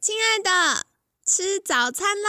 亲爱的，吃早餐喽！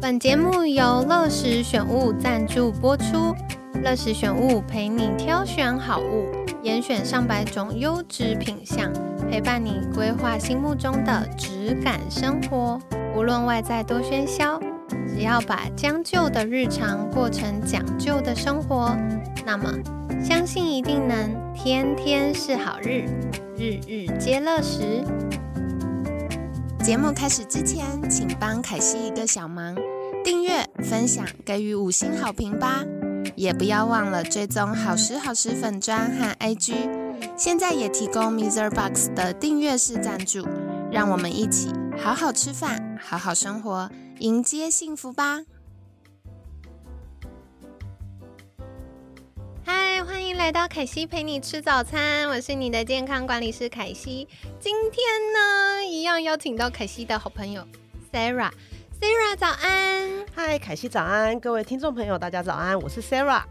本节目由乐时选物赞助播出。乐时选物陪你挑选好物，严选上百种优质品相，陪伴你规划心目中的质感生活。无论外在多喧嚣，只要把将就的日常过成讲究的生活，那么相信一定能天天是好日，日日皆乐时。节目开始之前，请帮凯西一个小忙，订阅、分享、给予五星好评吧。也不要忘了追踪好时好时粉砖和 IG，现在也提供 Miser Box 的订阅式赞助，让我们一起好好吃饭，好好生活，迎接幸福吧！嗨，欢迎来到凯西陪你吃早餐，我是你的健康管理师凯西。今天呢，一样邀请到凯西的好朋友 Sarah。Sarah 早安，嗨，凯西早安，各位听众朋友，大家早安，我是 Sarah。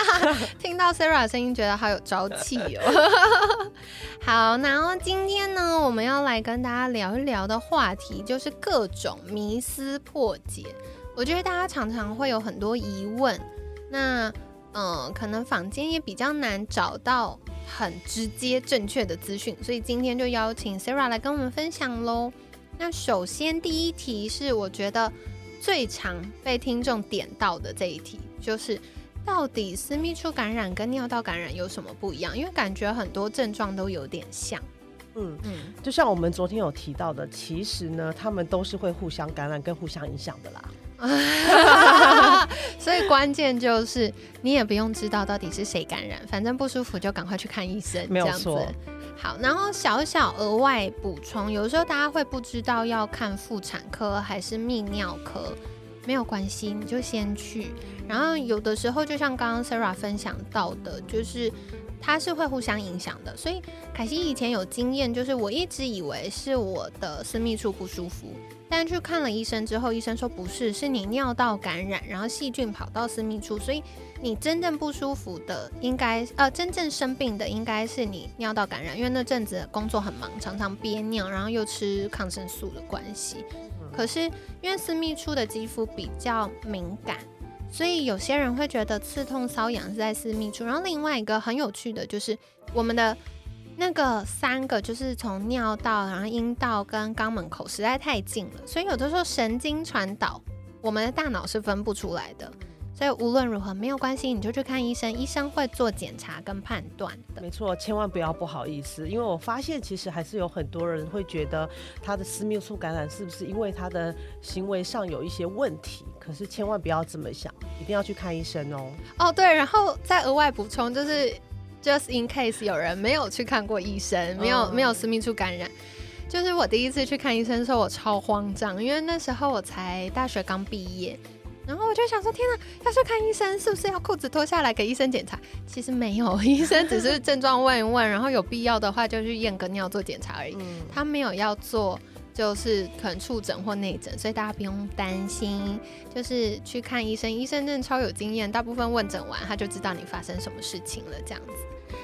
听到 Sarah 的声音，觉得好有朝气哦。好，然后今天呢，我们要来跟大家聊一聊的话题，就是各种迷思破解。我觉得大家常常会有很多疑问，那嗯，可能坊间也比较难找到很直接正确的资讯，所以今天就邀请 Sarah 来跟我们分享喽。那首先第一题是我觉得最常被听众点到的这一题，就是到底私密处感染跟尿道感染有什么不一样？因为感觉很多症状都有点像。嗯嗯，就像我们昨天有提到的，其实呢，他们都是会互相感染跟互相影响的啦。所以关键就是你也不用知道到底是谁感染，反正不舒服就赶快去看医生，没有错。好，然后小小额外补充，有时候大家会不知道要看妇产科还是泌尿科，没有关系，你就先去。然后有的时候就像刚刚 Sarah 分享到的，就是它是会互相影响的。所以凯西以前有经验，就是我一直以为是我的私密处不舒服。但去看了医生之后，医生说不是，是你尿道感染，然后细菌跑到私密处，所以你真正不舒服的应该呃，真正生病的应该是你尿道感染，因为那阵子工作很忙，常常憋尿，然后又吃抗生素的关系。可是因为私密处的肌肤比较敏感，所以有些人会觉得刺痛、瘙痒是在私密处。然后另外一个很有趣的就是我们的。那个三个就是从尿道，然后阴道跟肛门口实在太近了，所以有的时候神经传导，我们的大脑是分不出来的。所以无论如何没有关系，你就去看医生，医生会做检查跟判断的。没错，千万不要不好意思，因为我发现其实还是有很多人会觉得他的私密处感染是不是因为他的行为上有一些问题？可是千万不要这么想，一定要去看医生哦。哦，对，然后再额外补充就是。Just in case 有人没有去看过医生，没有没有私密处感染，就是我第一次去看医生的时候，我超慌张，因为那时候我才大学刚毕业，然后我就想说，天哪，要去看医生，是不是要裤子脱下来给医生检查？其实没有，医生只是症状问一问，然后有必要的话就去验个尿做检查而已，他没有要做。就是可能触诊或内诊，所以大家不用担心。就是去看医生，医生真的超有经验，大部分问诊完他就知道你发生什么事情了。这样子，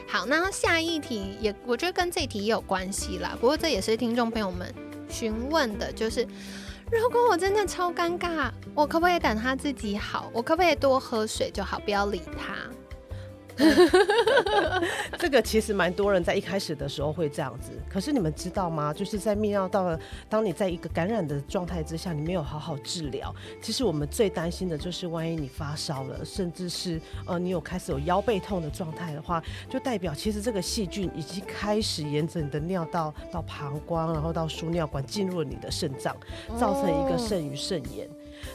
好，那下一题也我觉得跟这题也有关系啦。不过这也是听众朋友们询问的，就是如果我真的超尴尬，我可不可以等他自己好？我可不可以多喝水就好，不要理他？这个其实蛮多人在一开始的时候会这样子，可是你们知道吗？就是在泌尿道，当你在一个感染的状态之下，你没有好好治疗，其实我们最担心的就是万一你发烧了，甚至是呃你有开始有腰背痛的状态的话，就代表其实这个细菌已经开始沿着你的尿道到膀胱，然后到输尿管进入了你的肾脏，造成一个肾盂肾炎。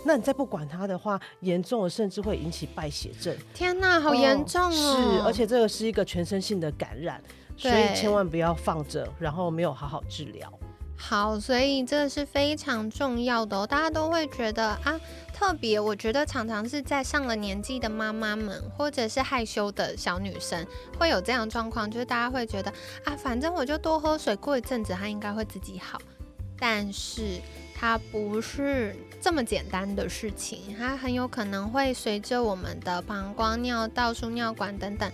那你再不管它的话，严重的甚至会引起败血症。天哪，好严重哦！是，而且这个是一个全身性的感染，所以千万不要放着，然后没有好好治疗。好，所以这个是非常重要的哦。大家都会觉得啊，特别我觉得常常是在上了年纪的妈妈们，或者是害羞的小女生，会有这样的状况，就是大家会觉得啊，反正我就多喝水，过一阵子它应该会自己好。但是它不是这么简单的事情，它很有可能会随着我们的膀胱、尿道、输尿管等等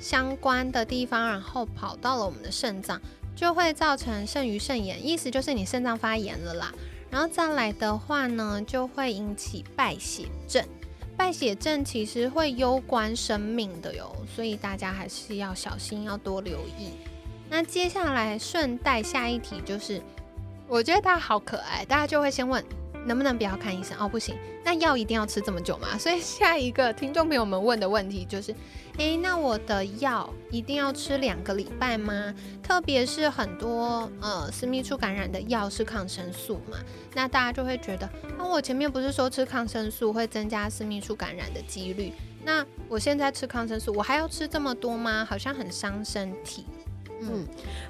相关的地方，然后跑到了我们的肾脏，就会造成肾盂肾炎，意思就是你肾脏发炎了啦。然后再来的话呢，就会引起败血症。败血症其实会攸关生命的哟，所以大家还是要小心，要多留意。那接下来顺带下一题就是，我觉得他好可爱，大家就会先问。能不能不要看医生哦？不行，那药一定要吃这么久吗？所以下一个听众朋友们问的问题就是：诶，那我的药一定要吃两个礼拜吗？特别是很多呃私密处感染的药是抗生素嘛，那大家就会觉得，啊，我前面不是说吃抗生素会增加私密处感染的几率？那我现在吃抗生素，我还要吃这么多吗？好像很伤身体。嗯，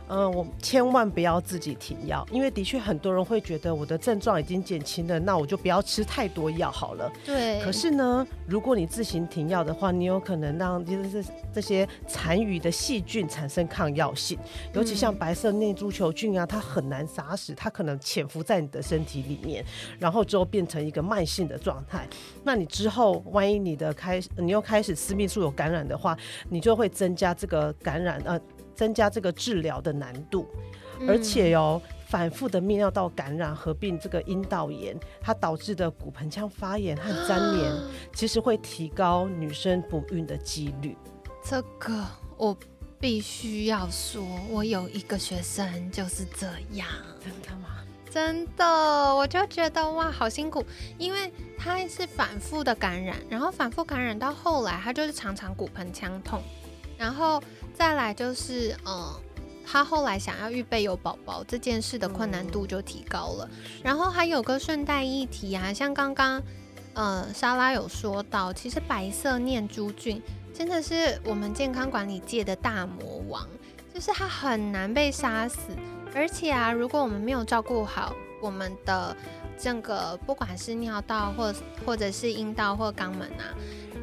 呃，我千万不要自己停药，因为的确很多人会觉得我的症状已经减轻了，那我就不要吃太多药好了。对。可是呢，如果你自行停药的话，你有可能让就是这些残余的细菌产生抗药性，尤其像白色念珠球菌啊，它很难杀死，它可能潜伏在你的身体里面，然后之后变成一个慢性的状态。那你之后万一你的开你又开始私密处有感染的话，你就会增加这个感染呃。增加这个治疗的难度，而且哟，反复的泌尿道感染合并这个阴道炎，它导致的骨盆腔发炎和粘连，其实会提高女生不孕的几率。这个我必须要说，我有一个学生就是这样。真的吗？真的，我就觉得哇，好辛苦，因为他是反复的感染，然后反复感染到后来，他就是常常骨盆腔痛，然后。再来就是，嗯，他后来想要预备有宝宝这件事的困难度就提高了。然后还有个顺带一提啊，像刚刚，呃，莎拉有说到，其实白色念珠菌真的是我们健康管理界的大魔王，就是它很难被杀死。而且啊，如果我们没有照顾好我们的这个，不管是尿道或或者是阴道或肛门啊，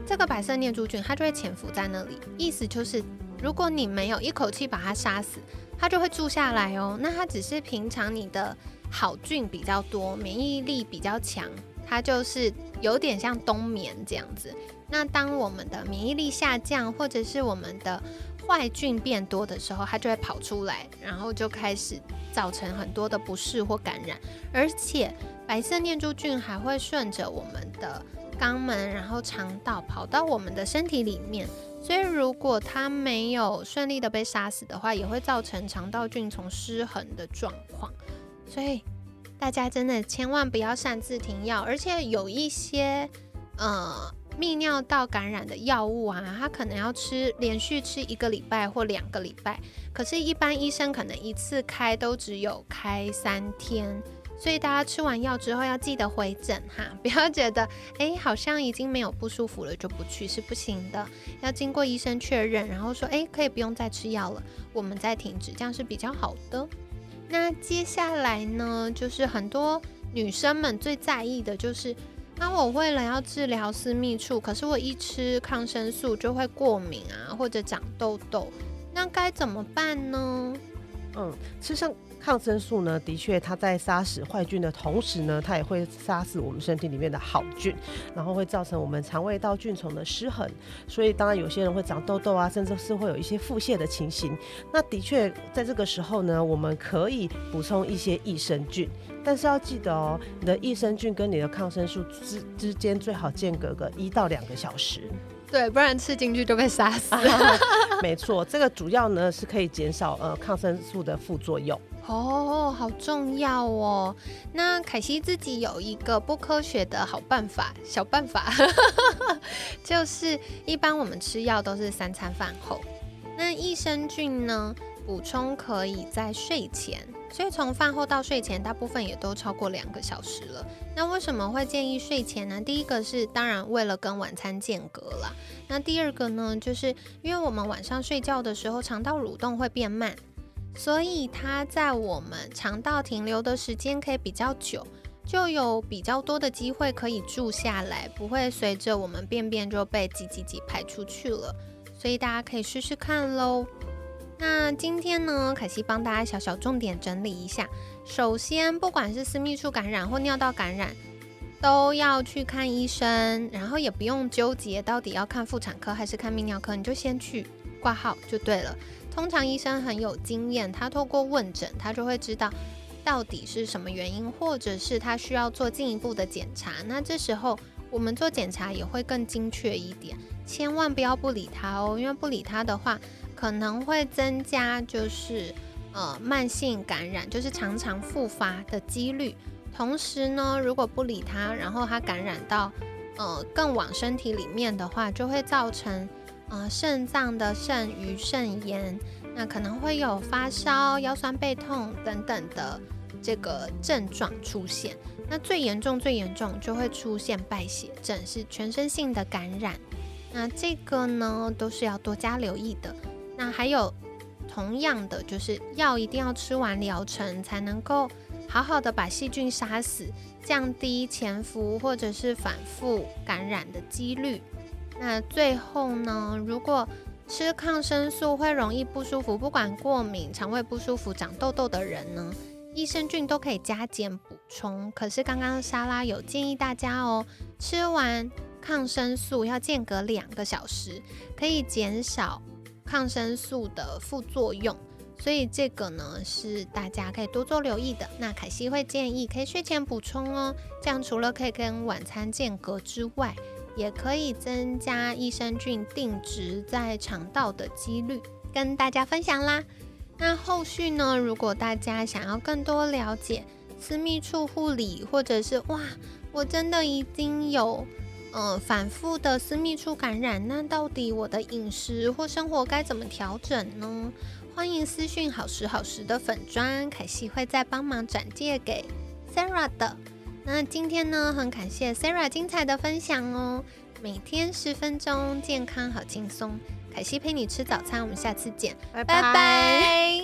这个白色念珠菌它就会潜伏在那里，意思就是。如果你没有一口气把它杀死，它就会住下来哦。那它只是平常你的好菌比较多，免疫力比较强，它就是有点像冬眠这样子。那当我们的免疫力下降，或者是我们的坏菌变多的时候，它就会跑出来，然后就开始造成很多的不适或感染。而且白色念珠菌还会顺着我们的肛门，然后肠道跑到我们的身体里面。所以，如果它没有顺利的被杀死的话，也会造成肠道菌丛失衡的状况。所以，大家真的千万不要擅自停药。而且，有一些呃泌尿道感染的药物啊，它可能要吃连续吃一个礼拜或两个礼拜，可是，一般医生可能一次开都只有开三天。所以大家吃完药之后要记得回诊哈，不要觉得哎好像已经没有不舒服了就不去是不行的，要经过医生确认，然后说哎可以不用再吃药了，我们再停止，这样是比较好的。那接下来呢，就是很多女生们最在意的就是，那我为了要治疗私密处，可是我一吃抗生素就会过敏啊，或者长痘痘，那该怎么办呢？嗯，吃上。抗生素呢，的确它在杀死坏菌的同时呢，它也会杀死我们身体里面的好菌，然后会造成我们肠胃道菌虫的失衡。所以当然有些人会长痘痘啊，甚至是会有一些腹泻的情形。那的确在这个时候呢，我们可以补充一些益生菌，但是要记得哦，你的益生菌跟你的抗生素之之间最好间隔个一到两个小时。对，不然吃进去就被杀死。没错，这个主要呢是可以减少呃抗生素的副作用。哦，好重要哦。那凯西自己有一个不科学的好办法，小办法，就是一般我们吃药都是三餐饭后，那益生菌呢补充可以在睡前，所以从饭后到睡前，大部分也都超过两个小时了。那为什么会建议睡前呢？第一个是当然为了跟晚餐间隔了，那第二个呢，就是因为我们晚上睡觉的时候，肠道蠕动会变慢。所以它在我们肠道停留的时间可以比较久，就有比较多的机会可以住下来，不会随着我们便便就被挤挤挤排出去了。所以大家可以试试看喽。那今天呢，凯西帮大家小小重点整理一下。首先，不管是私密处感染或尿道感染，都要去看医生，然后也不用纠结到底要看妇产科还是看泌尿科，你就先去挂号就对了。通常医生很有经验，他透过问诊，他就会知道到底是什么原因，或者是他需要做进一步的检查。那这时候我们做检查也会更精确一点，千万不要不理他哦，因为不理他的话。可能会增加就是呃慢性感染，就是常常复发的几率。同时呢，如果不理他，然后他感染到呃更往身体里面的话，就会造成呃肾脏的肾盂肾炎，那可能会有发烧、腰酸背痛等等的这个症状出现。那最严重、最严重就会出现败血症，是全身性的感染。那这个呢，都是要多加留意的。那还有同样的，就是药一定要吃完疗程，才能够好好的把细菌杀死，降低潜伏或者是反复感染的几率。那最后呢，如果吃抗生素会容易不舒服，不管过敏、肠胃不舒服、长痘痘的人呢，益生菌都可以加减补充。可是刚刚莎拉有建议大家哦，吃完抗生素要间隔两个小时，可以减少。抗生素的副作用，所以这个呢是大家可以多做留意的。那凯西会建议可以睡前补充哦，这样除了可以跟晚餐间隔之外，也可以增加益生菌定植在肠道的几率。跟大家分享啦。那后续呢，如果大家想要更多了解私密处护理，或者是哇，我真的已经有。呃，反复的私密处感染，那到底我的饮食或生活该怎么调整呢？欢迎私讯好时好时的粉砖，凯西会再帮忙转借给 Sarah 的。那今天呢，很感谢 Sarah 精彩的分享哦。每天十分钟，健康好轻松。凯西陪你吃早餐，我们下次见，拜拜。